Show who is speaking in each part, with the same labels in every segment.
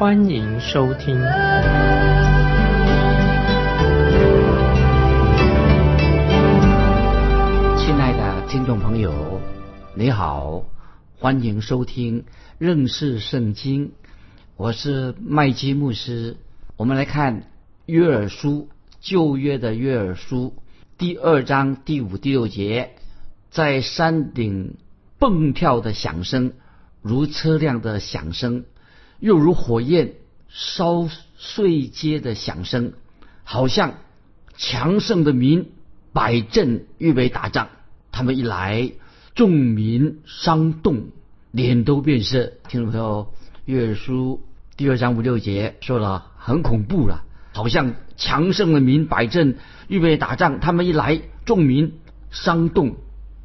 Speaker 1: 欢迎收听。
Speaker 2: 亲爱的听众朋友，你好，欢迎收听认识圣经。我是麦基牧师。我们来看约珥书旧约的约珥书第二章第五、第六节，在山顶蹦跳的响声，如车辆的响声，又如火焰烧碎街的响声，好像强盛的民摆阵预备打仗。他们一来，众民伤动，脸都变色。听众朋友，月书第二章五六节说了很恐怖了，好像强盛的民摆阵预备打仗。他们一来，众民伤动，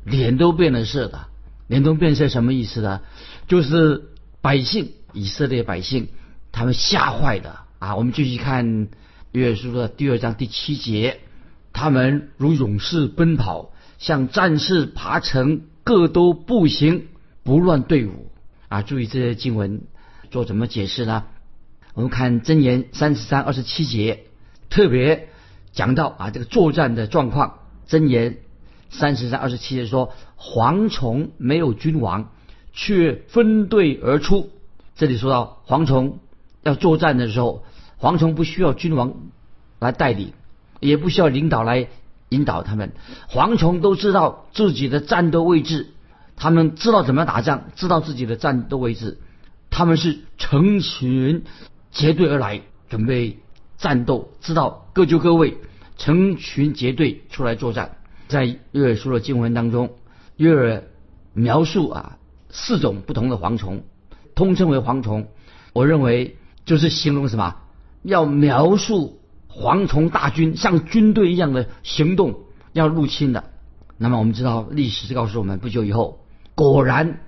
Speaker 2: 脸都变了色的。脸都变色什么意思呢？就是百姓以色列百姓他们吓坏的啊！我们继续看约书的第二章第七节，他们如勇士奔跑。像战士爬城，各都步行，不乱队伍啊！注意这些经文做怎么解释呢？我们看箴言三十三二十七节，特别讲到啊这个作战的状况。箴言三十三二十七节说：蝗虫没有君王，却分队而出。这里说到蝗虫要作战的时候，蝗虫不需要君王来带领，也不需要领导来。引导他们，蝗虫都知道自己的战斗位置，他们知道怎么打仗，知道自己的战斗位置，他们是成群结队而来，准备战斗，知道各就各位，成群结队出来作战。在约尔书的经文当中，约尔描述啊四种不同的蝗虫，通称为蝗虫。我认为就是形容什么？要描述。蝗虫大军像军队一样的行动，要入侵的。那么我们知道，历史是告诉我们，不久以后，果然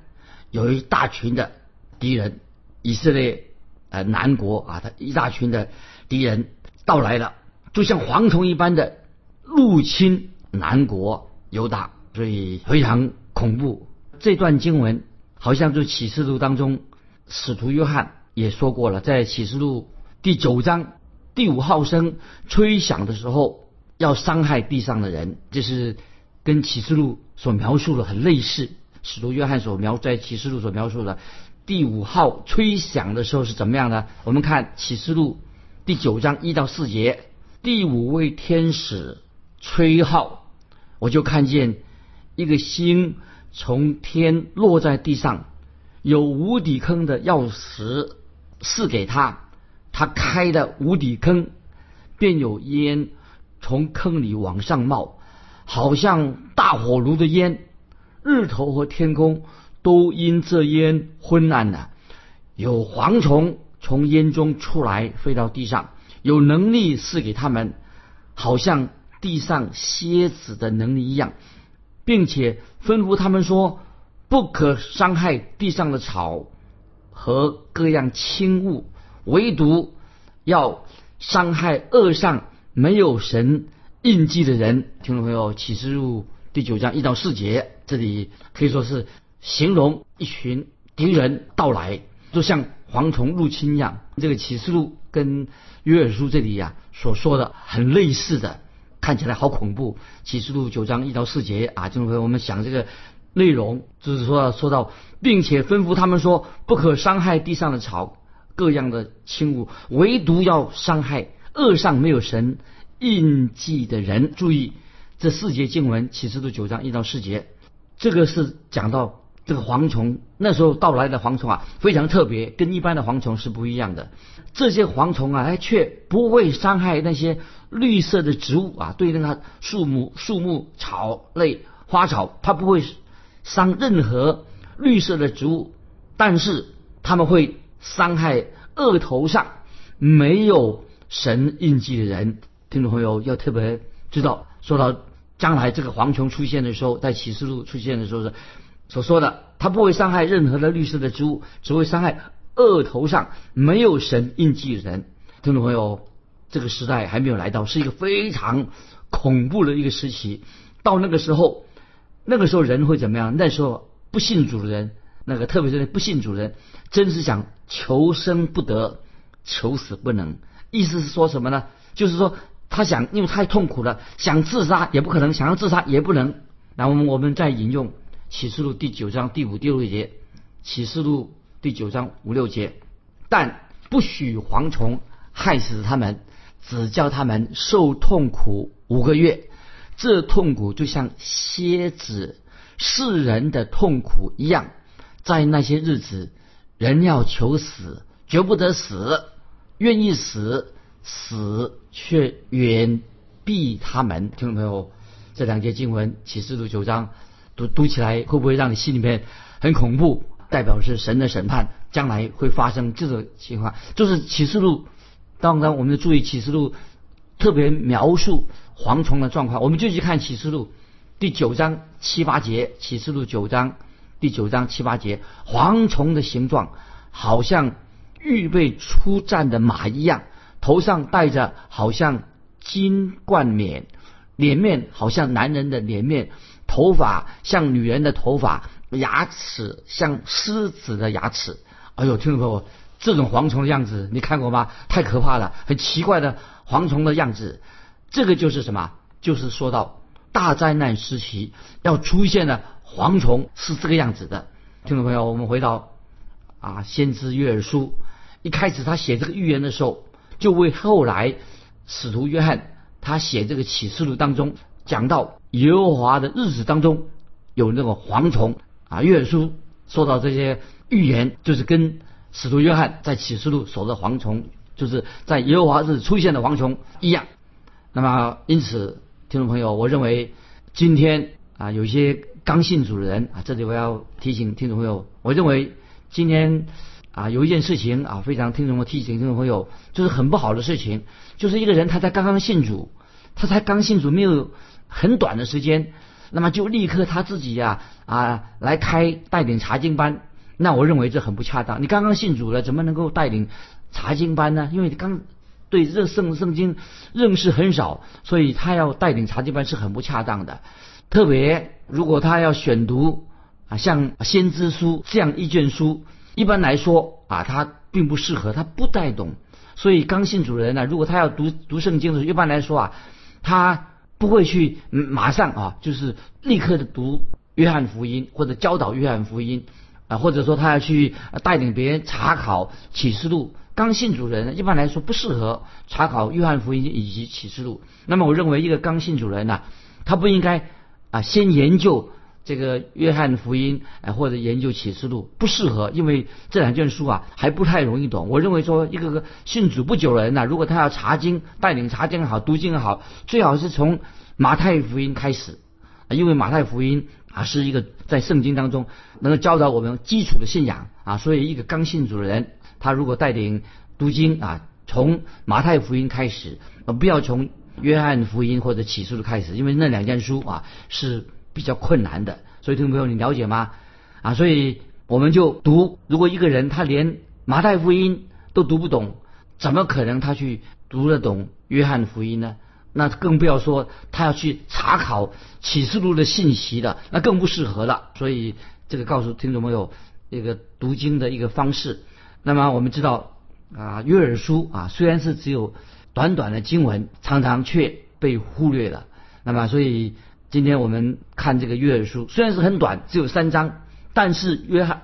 Speaker 2: 有一大群的敌人，以色列呃南国啊，他一大群的敌人到来了，就像蝗虫一般的入侵南国犹大，所以非常恐怖。这段经文好像就启示录当中，使徒约翰也说过了，在启示录第九章。第五号声吹响的时候，要伤害地上的人，这是跟启示录所描述的很类似。使徒约翰所描在启示录所描述的第五号吹响的时候是怎么样呢？我们看启示录第九章一到四节，第五位天使吹号，我就看见一个星从天落在地上，有无底坑的钥匙赐给他。他开的无底坑，便有烟从坑里往上冒，好像大火炉的烟。日头和天空都因这烟昏暗了。有蝗虫从烟中出来，飞到地上，有能力赐给他们，好像地上蝎子的能力一样，并且吩咐他们说：不可伤害地上的草和各样轻物。唯独要伤害恶上没有神印记的人，听众朋友，启示录第九章一到四节，这里可以说是形容一群敌人到来，就像蝗虫入侵一样。这个启示录跟约尔书这里呀所说的很类似的，看起来好恐怖。启示录九章一到四节啊，听众朋友，我们想这个内容就是说说到，并且吩咐他们说，不可伤害地上的草。各样的轻物，唯独要伤害恶上没有神印记的人。注意这四节经文，启示录九章一到四节，这个是讲到这个蝗虫那时候到来的蝗虫啊，非常特别，跟一般的蝗虫是不一样的。这些蝗虫啊，哎，却不会伤害那些绿色的植物啊，对那个树木、树木、草类、花草，它不会伤任何绿色的植物，但是他们会。伤害额头上没有神印记的人。听众朋友要特别知道，说到将来这个蝗虫出现的时候，在启示录出现的时候是所说的，它不会伤害任何的绿色的植物，只会伤害额头上没有神印记的人。听众朋友，这个时代还没有来到，是一个非常恐怖的一个时期。到那个时候，那个时候人会怎么样？那时候不信主的人，那个特别是不信主的人，真是想求生不得，求死不能。意思是说什么呢？就是说。他想，因为太痛苦了，想自杀也不可能，想要自杀也不能。那我们我们再引用启示录第九章第五、第六节，启示录第九章五六节，但不许蝗虫害死他们，只叫他们受痛苦五个月。这痛苦就像蝎子世人的痛苦一样，在那些日子，人要求死，绝不得死，愿意死。死却远避他们，听懂没有？这两节经文启示录九章读读起来，会不会让你心里面很恐怖？代表是神的审判，将来会发生这种情况。就是启示录，当然我们要注意启示录特别描述蝗虫的状况。我们就去看启示录第九章七八节，启示录九章第九章七八节，蝗虫的形状好像预备出战的马一样。头上戴着好像金冠冕，脸面好像男人的脸面，头发像女人的头发，牙齿像狮子的牙齿。哎呦，听众朋友，这种蝗虫的样子你看过吗？太可怕了，很奇怪的蝗虫的样子。这个就是什么？就是说到大灾难时期要出现的蝗虫是这个样子的。听众朋友，我们回到啊，先知约尔书，一开始他写这个预言的时候。就为后来使徒约翰他写这个启示录当中讲到耶和华的日子当中有那个蝗虫啊，约书说到这些预言，就是跟使徒约翰在启示录所的蝗虫，就是在耶和华日出现的蝗虫一样。那么因此，听众朋友，我认为今天啊，有些刚信主的人啊，这里我要提醒听众朋友，我认为今天。啊，有一件事情啊，非常听众们提醒听众朋友，就是很不好的事情，就是一个人他才刚刚信主，他才刚信主没有很短的时间，那么就立刻他自己呀啊来开带领查经班，那我认为这很不恰当。你刚刚信主了，怎么能够带领查经班呢？因为刚对这圣圣经认识很少，所以他要带领查经班是很不恰当的。特别如果他要选读啊像先知书这样一卷书。一般来说啊，他并不适合，他不带懂，所以刚信主人呢，如果他要读读圣经的时候，一般来说啊，他不会去马上啊，就是立刻的读约翰福音或者教导约翰福音啊，或者说他要去带领别人查考启示录。刚信主人一般来说不适合查考约翰福音以及启示录。那么我认为一个刚信主人呢，他不应该啊先研究。这个约翰福音啊，或者研究启示录不适合，因为这两卷书啊还不太容易懂。我认为说，一个个信主不久的人呐，如果他要查经，带领查经也好，读经也好，最好是从马太福音开始，因为马太福音啊是一个在圣经当中能够教导我们基础的信仰啊，所以一个刚信主的人，他如果带领读经啊，从马太福音开始，呃，不要从约翰福音或者启示录开始，因为那两件书啊是。比较困难的，所以听众朋友，你了解吗？啊，所以我们就读。如果一个人他连马太福音都读不懂，怎么可能他去读得懂约翰福音呢？那更不要说他要去查考启示录的信息的，那更不适合了。所以这个告诉听众朋友一个读经的一个方式。那么我们知道啊，约珥书啊，虽然是只有短短的经文，常常却被忽略了。那么所以。今天我们看这个约珥书，虽然是很短，只有三章，但是约翰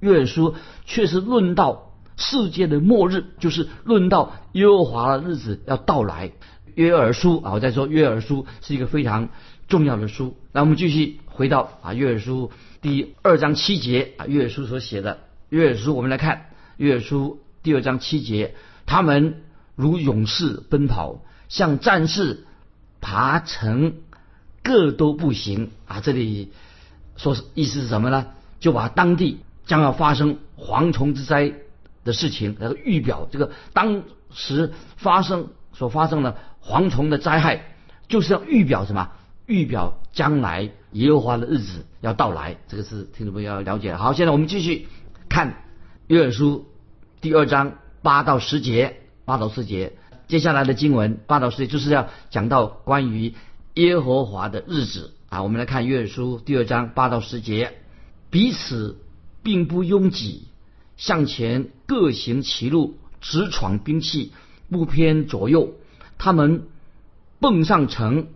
Speaker 2: 约珥书却是论到世界的末日，就是论到耶和华的日子要到来。约珥书啊，我再说约珥书是一个非常重要的书。那我们继续回到啊约珥书第二章七节啊约珥书所写的约珥书，我们来看约书第二章七节，他们如勇士奔跑，像战士爬城。各都不行啊！这里说意思是什么呢？就把当地将要发生蝗虫之灾的事情，那个预表这个当时发生所发生的蝗虫的灾害，就是要预表什么？预表将来耶和华的日子要到来。这个是听众朋友要了解。好，现在我们继续看约书第二章八到十节，八到十节。接下来的经文八到十节就是要讲到关于耶和华的日子啊。我们来看约书第二章八到十节，彼此并不拥挤，向前各行其路，直闯兵器，不偏左右。他们蹦上城，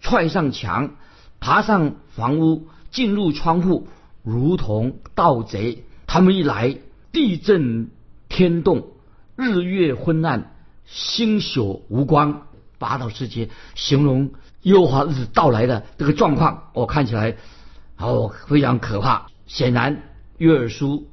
Speaker 2: 踹上墙，爬上房屋，进入窗户，如同盗贼。他们一来，地震天动，日月昏暗。星宿无光，八到世节形容优华日子到来的这个状况，我看起来哦非常可怕。显然，约尔书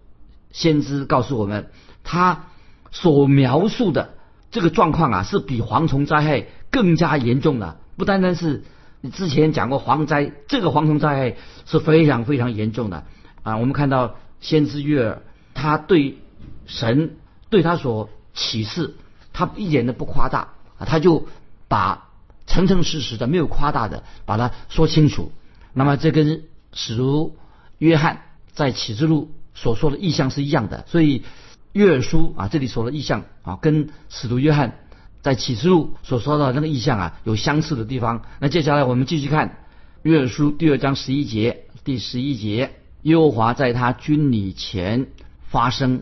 Speaker 2: 先知告诉我们，他所描述的这个状况啊，是比蝗虫灾害更加严重的。不单单是你之前讲过蝗灾，这个蝗虫灾害是非常非常严重的啊。我们看到先知约尔，他对神对他所启示。他一点都不夸大啊，他就把诚诚实实的、没有夸大的把它说清楚。那么这跟使徒约翰在启示录所说的意象是一样的。所以约珥书啊，这里说的意象啊，跟使徒约翰在启示录所说的那个意象啊有相似的地方。那接下来我们继续看约珥书第二章十一节，第十一节，耶和华在他军礼前发生，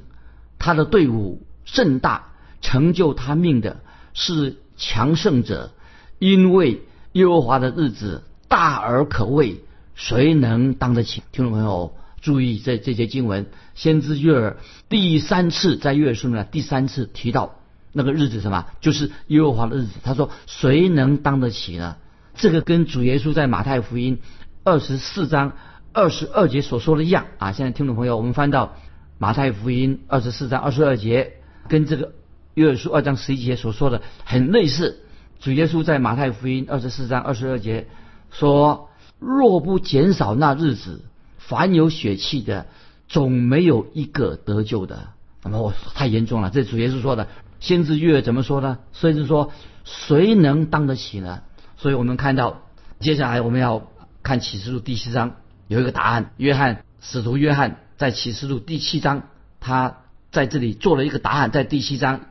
Speaker 2: 他的队伍甚大。成就他命的是强盛者，因为耶和华的日子大而可畏，谁能当得起？听众朋友注意，这这些经文，先知约尔第三次在约书呢，第三次提到那个日子什么？就是耶和华的日子。他说：“谁能当得起呢？”这个跟主耶稣在马太福音二十四章二十二节所说的一样啊。现在听众朋友，我们翻到马太福音二十四章二十二节，跟这个。约书二章十一节所说的很类似，主耶稣在马太福音二十四章二十二节说：“若不减少那日子，凡有血气的，总没有一个得救的。”那么我太严重了，这主耶稣说的。先知约怎么说呢？甚至说谁能当得起呢？所以我们看到接下来我们要看启示录第七章有一个答案。约翰使徒约翰在启示录第七章，他在这里做了一个答案，在第七章。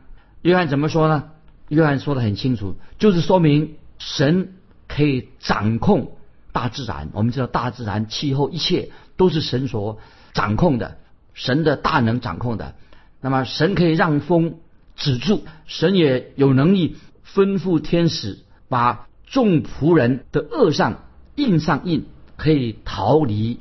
Speaker 2: 约翰怎么说呢？约翰说的很清楚，就是说明神可以掌控大自然。我们知道大自然、气候，一切都是神所掌控的，神的大能掌控的。那么神可以让风止住，神也有能力吩咐天使把众仆人的恶上印上印，可以逃离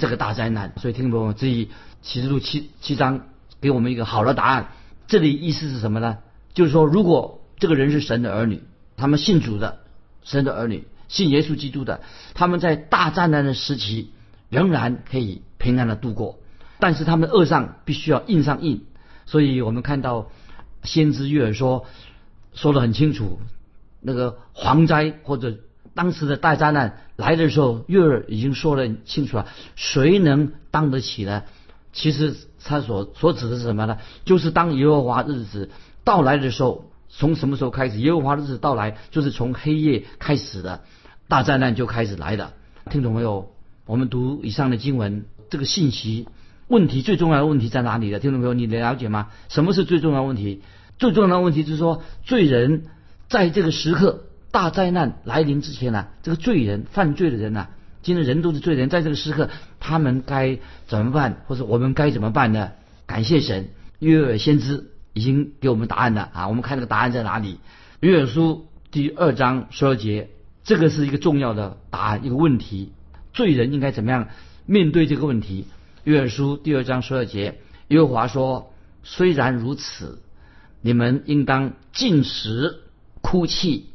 Speaker 2: 这个大灾难。所以听众朋友，这一启示录七七章给我们一个好的答案。这里意思是什么呢？就是说，如果这个人是神的儿女，他们信主的，神的儿女，信耶稣基督的，他们在大灾难的时期仍然可以平安的度过，但是他们恶上必须要印上印。所以我们看到先知约尔说说的很清楚，那个蝗灾或者当时的大灾难来的时候，约尔已经说得清楚了，谁能当得起呢？其实他所所指的是什么呢？就是当耶和华日子到来的时候，从什么时候开始？耶和华日子到来，就是从黑夜开始的，大灾难就开始来的。听懂没有？我们读以上的经文，这个信息问题最重要的问题在哪里的？听懂没有？你了解吗？什么是最重要的问题？最重要的问题就是说，罪人在这个时刻大灾难来临之前呢，这个罪人犯罪的人呢？今天人都是罪人，在这个时刻，他们该怎么办，或者我们该怎么办呢？感谢神，约尔先知已经给我们答案了啊！我们看这个答案在哪里？约尔书第二章十二节，这个是一个重要的答案，一个问题：罪人应该怎么样面对这个问题？约尔书第二章十二节，约华说：“虽然如此，你们应当进食、哭泣、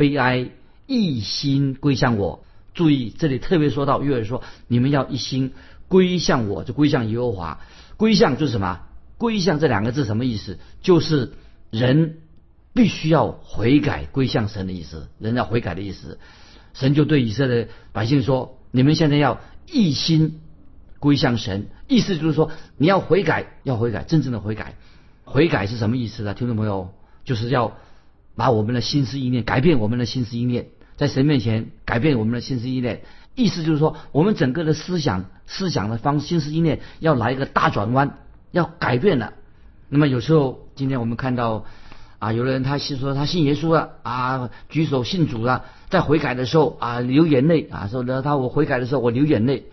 Speaker 2: 悲哀，一心归向我。”注意，这里特别说到，约尔说：“你们要一心归向我，就归向耶和华。归向就是什么？归向这两个字什么意思？就是人必须要悔改，归向神的意思。人要悔改的意思。神就对以色列百姓说：你们现在要一心归向神，意思就是说你要悔改，要悔改，真正的悔改。悔改是什么意思呢？听众朋友，就是要把我们的心思意念改变，我们的心思意念在神面前改变我们的心思意念。意思就是说，我们整个的思想、思想的方、心思意念要来一个大转弯，要改变了。那么有时候，今天我们看到啊，有的人他是说他信耶稣了啊，举手信主了，在悔改的时候啊流眼泪啊，说呢他我悔改的时候我流眼泪。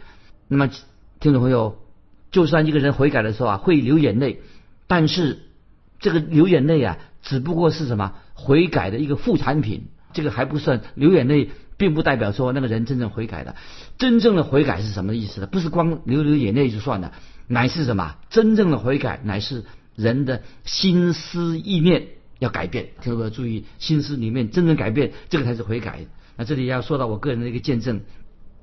Speaker 2: 那么听众朋友，就算一个人悔改的时候啊会流眼泪，但是这个流眼泪啊只不过是什么悔改的一个副产品，这个还不算流眼泪。并不代表说那个人真正悔改了。真正的悔改是什么意思呢？不是光流流眼泪就算了，乃是什么？真正的悔改乃是人的心思意念要改变。听众朋友注意，心思里面真正改变，这个才是悔改。那这里要说到我个人的一个见证。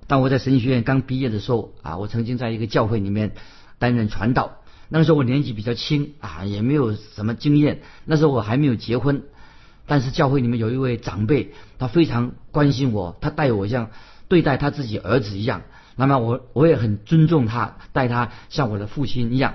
Speaker 2: 当我在神学院刚毕业的时候啊，我曾经在一个教会里面担任传道。那个时候我年纪比较轻啊，也没有什么经验。那时候我还没有结婚。但是教会里面有一位长辈，他非常关心我，他待我像对待他自己儿子一样。那么我我也很尊重他，待他像我的父亲一样。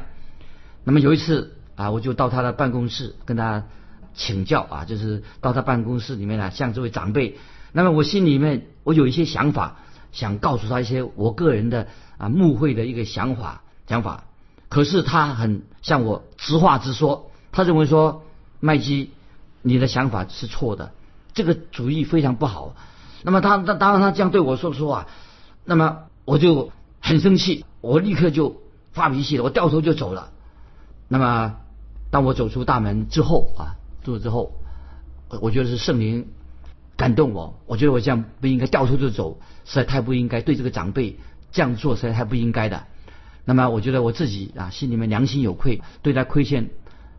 Speaker 2: 那么有一次啊，我就到他的办公室跟他请教啊，就是到他办公室里面啊，向这位长辈。那么我心里面我有一些想法，想告诉他一些我个人的啊慕会的一个想法想法。可是他很向我直话直说，他认为说麦基。你的想法是错的，这个主意非常不好。那么他他当然他这样对我说说啊，那么我就很生气，我立刻就发脾气了，我掉头就走了。那么当我走出大门之后啊，走之后，我觉得是圣灵感动我，我觉得我这样不应该掉头就走，实在太不应该对这个长辈这样做，实在太不应该的。那么我觉得我自己啊心里面良心有愧，对他亏欠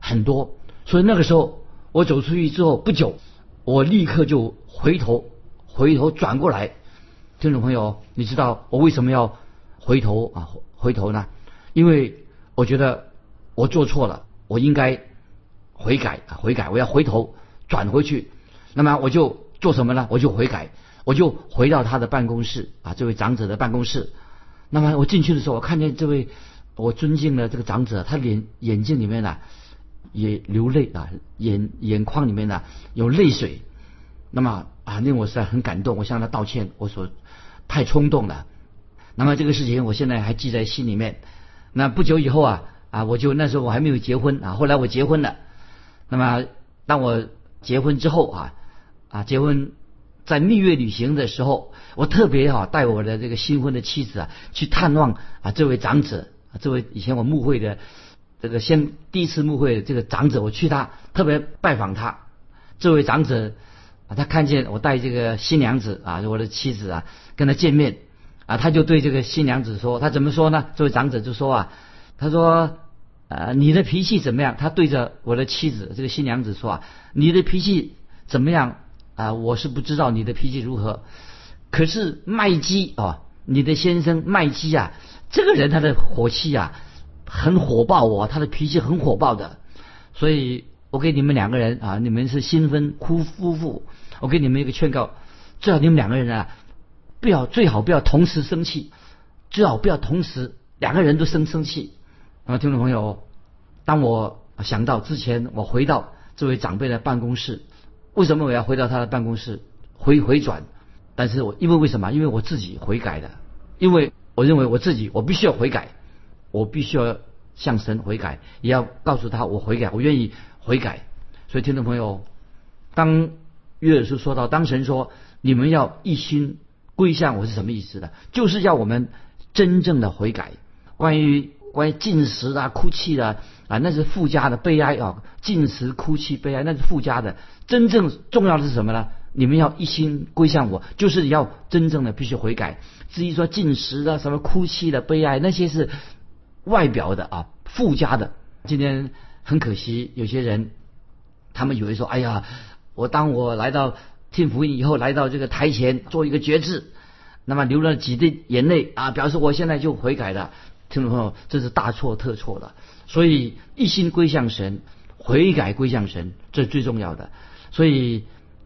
Speaker 2: 很多，所以那个时候。我走出去之后不久，我立刻就回头，回头转过来。听众朋友，你知道我为什么要回头啊？回头呢？因为我觉得我做错了，我应该悔改！悔改，我要回头转回去。那么我就做什么呢？我就悔改，我就回到他的办公室啊，这位长者的办公室。那么我进去的时候，我看见这位我尊敬的这个长者，他脸眼睛里面呢。也流泪啊，眼眼眶里面呢有泪水，那么啊令我实在很感动，我向他道歉，我说太冲动了。那么这个事情我现在还记在心里面。那不久以后啊啊我就那时候我还没有结婚啊，后来我结婚了。那么当我结婚之后啊啊结婚在蜜月旅行的时候，我特别哈带我的这个新婚的妻子啊去探望啊这位长子啊，这位以前我慕会的。这个先第一次慕会，这个长者我去他特别拜访他，这位长者啊，他看见我带这个新娘子啊，我的妻子啊，跟他见面啊，他就对这个新娘子说，他怎么说呢？这位长者就说啊，他说呃你的脾气怎么样？他对着我的妻子这个新娘子说啊，你的脾气怎么样啊？我是不知道你的脾气如何，可是麦基啊，你的先生麦基啊，这个人他的火气啊。很火爆哦，他的脾气很火爆的，所以我给你们两个人啊，你们是新婚夫夫妇，我给你们一个劝告，最好你们两个人啊，不要最好不要同时生气，最好不要同时两个人都生生气。啊，听众朋友，当我想到之前我回到这位长辈的办公室，为什么我要回到他的办公室回回转？但是我因为为什么？因为我自己悔改的，因为我认为我自己我必须要悔改。我必须要向神悔改，也要告诉他我悔改，我愿意悔改。所以听众朋友，当约尔书说到，当神说你们要一心归向我是什么意思的？就是要我们真正的悔改。关于关于进食啊、哭泣的啊，那是附加的悲哀啊。进食、哭泣、悲哀，那是附加的。真正重要的是什么呢？你们要一心归向我，就是要真正的必须悔改。至于说进食的、什么哭泣的、悲哀，那些是。外表的啊，附加的。今天很可惜，有些人他们以为说，哎呀，我当我来到听福音以后，来到这个台前做一个决志，那么流了几滴眼泪啊，表示我现在就悔改了。听众朋友，这是大错特错的。所以一心归向神，悔改归向神，这是最重要的。所以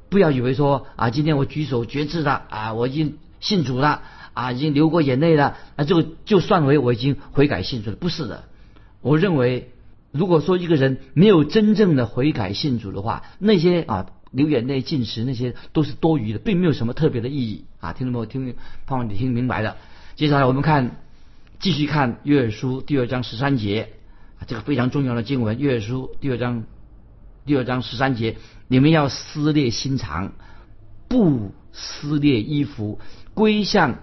Speaker 2: 不要以为说啊，今天我举手决志了啊，我已经信主了。啊，已经流过眼泪了，那这个就算为我已经悔改信主了，不是的。我认为如果说一个人没有真正的悔改信主的话，那些啊流眼泪进食那些都是多余的，并没有什么特别的意义啊。听众朋友听，盼望你听明白了。接下来我们看，继续看约书第二章十三节，这个非常重要的经文。约书第二章第二章十三节，你们要撕裂心肠，不撕裂衣服，归向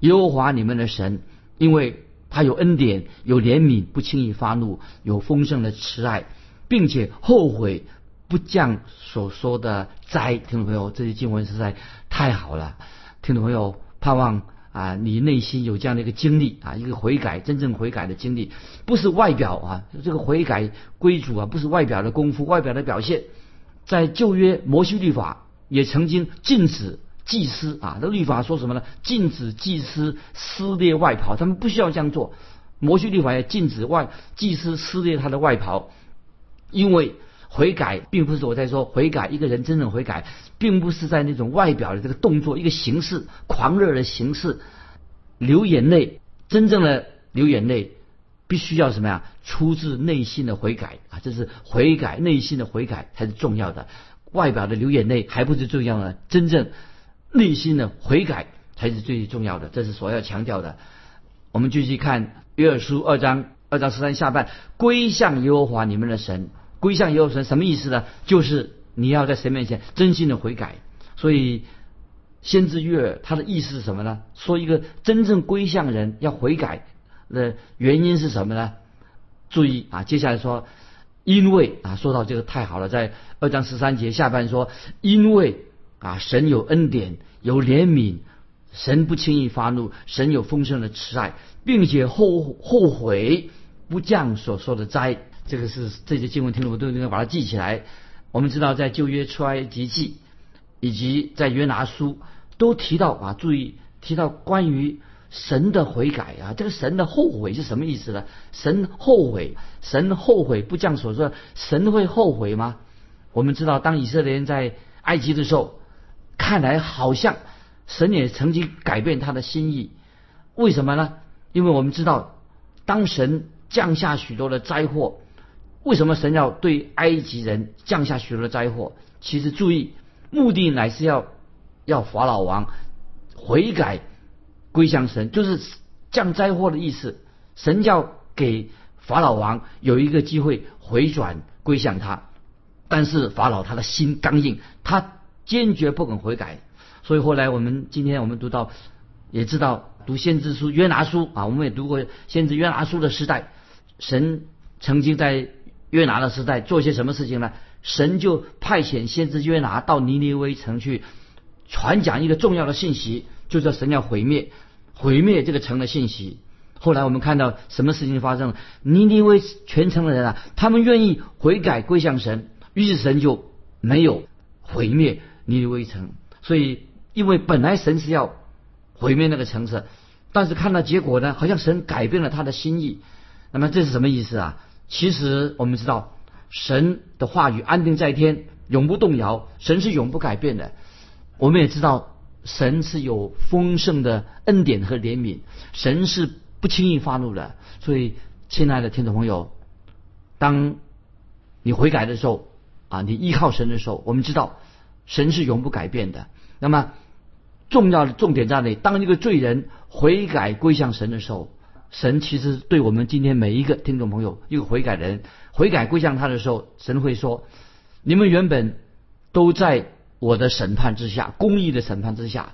Speaker 2: 耶和华你们的神，因为他有恩典，有怜悯，不轻易发怒，有丰盛的慈爱，并且后悔不降所说的灾。听众朋友，这些经文实在太好了。听众朋友，盼望啊，你内心有这样的一个经历啊，一个悔改，真正悔改的经历，不是外表啊，这个悔改归主啊，不是外表的功夫，外表的表现。在旧约摩西律法也曾经禁止。祭司啊，这律法说什么呢？禁止祭司撕裂外袍，他们不需要这样做。摩西律法也禁止外祭司撕裂他的外袍，因为悔改并不是我在说悔改，一个人真正悔改，并不是在那种外表的这个动作、一个形式、狂热的形式流眼泪。真正的流眼泪，必须要什么呀？出自内心的悔改啊！这是悔改，内心的悔改才是重要的。外表的流眼泪还不是重要的，真正。内心的悔改才是最重要的，这是所要强调的。我们继续看约珥书二章二章十三下半，归向耶和华你们的神，归向耶和华神什么意思呢？就是你要在神面前真心的悔改。所以先知约珥他的意思是什么呢？说一个真正归向人要悔改的原因是什么呢？注意啊，接下来说，因为啊，说到这个太好了，在二章十三节下半说，因为。啊，神有恩典，有怜悯，神不轻易发怒，神有丰盛的慈爱，并且后后悔不降所说的灾。这个是这些经文听众都应该把它记起来。我们知道，在旧约出埃及记以及在约拿书都提到啊，注意提到关于神的悔改啊，这个神的后悔是什么意思呢？神后悔，神后悔不降所说，神会后悔吗？我们知道，当以色列人在埃及的时候。看来好像神也曾经改变他的心意，为什么呢？因为我们知道，当神降下许多的灾祸，为什么神要对埃及人降下许多的灾祸？其实注意，目的乃是要要法老王悔改归向神，就是降灾祸的意思。神要给法老王有一个机会回转归向他，但是法老他的心刚硬，他。坚决不肯悔改，所以后来我们今天我们读到，也知道读先知书约拿书啊，我们也读过先知约拿书的时代，神曾经在约拿的时代做些什么事情呢？神就派遣先知约拿到尼尼微城去传讲一个重要的信息，就是神要毁灭毁灭这个城的信息。后来我们看到什么事情发生了？尼尼微全城的人啊，他们愿意悔改归向神，于是神就没有毁灭。尼尼微城，所以因为本来神是要毁灭那个城市，但是看到结果呢，好像神改变了他的心意。那么这是什么意思啊？其实我们知道，神的话语安定在天，永不动摇，神是永不改变的。我们也知道，神是有丰盛的恩典和怜悯，神是不轻易发怒的。所以，亲爱的听众朋友，当你悔改的时候啊，你依靠神的时候，我们知道。神是永不改变的。那么重要的重点在哪里？当一个罪人悔改归向神的时候，神其实对我们今天每一个听众朋友，一个悔改人悔改归向他的时候，神会说：你们原本都在我的审判之下，公义的审判之下。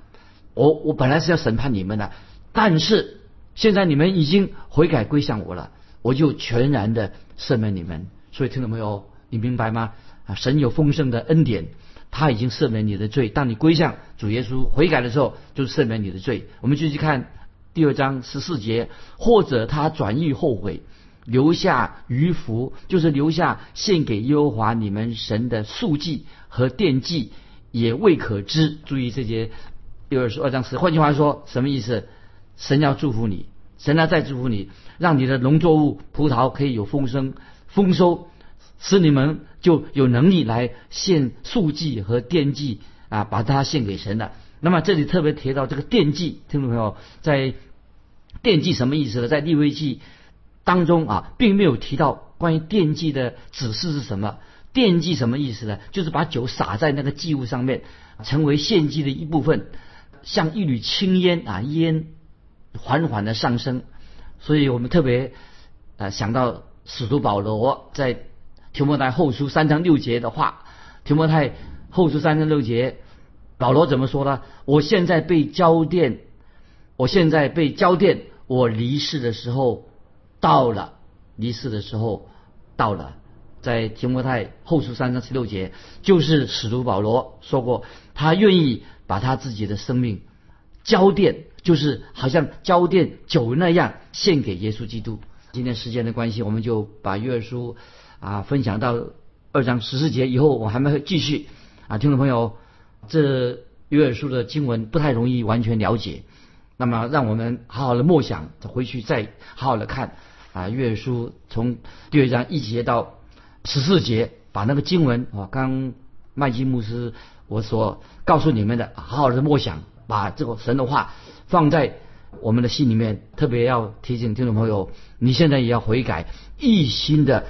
Speaker 2: 我我本来是要审判你们的，但是现在你们已经悔改归向我了，我就全然的赦免你们。所以听众朋友，你明白吗？啊，神有丰盛的恩典。他已经赦免你的罪，当你归向主耶稣悔改的时候，就赦免你的罪。我们继续看第二章十四节，或者他转意后悔，留下余福，就是留下献给耶和华你们神的素祭和奠祭，也未可知。注意这节第二十二章十，换句话说，什么意思？神要祝福你，神要再祝福你，让你的农作物葡萄可以有丰收，丰收。使你们就有能力来献素祭和奠祭啊，把它献给神的。那么这里特别提到这个奠祭，听众朋友，在奠祭什么意思呢？在立位记当中啊，并没有提到关于奠祭的指示是什么？奠祭什么意思呢？就是把酒洒在那个祭物上面，成为献祭的一部分，像一缕青烟啊，烟缓缓的上升。所以我们特别啊想到使徒保罗在提摩太后书三章六节的话，提摩太后书三章六节，保罗怎么说呢？我现在被交电，我现在被交电，我离世的时候到了，离世的时候到了。在提摩太后书三章十六节，就是使徒保罗说过，他愿意把他自己的生命交电，就是好像交电酒那样献给耶稣基督。今天时间的关系，我们就把约书啊分享到二章十四节以后，我还没继续啊，听众朋友，这约书的经文不太容易完全了解，那么让我们好好的默想，回去再好好的看啊，约书从第二章一节到。十四节，把那个经文啊，刚麦基牧师我所告诉你们的，好好的默想，把这个神的话放在我们的心里面。特别要提醒听众朋友，你现在也要悔改，一心的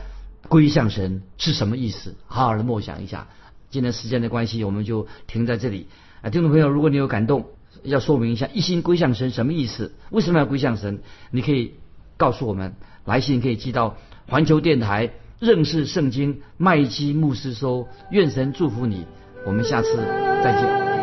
Speaker 2: 归向神是什么意思？好好的默想一下。今天时间的关系，我们就停在这里。啊，听众朋友，如果你有感动，要说明一下一心归向神什么意思？为什么要归向神？你可以告诉我们，来信可以寄到环球电台。认识圣经，麦基牧师说：“愿神祝福你。”我们下次再见。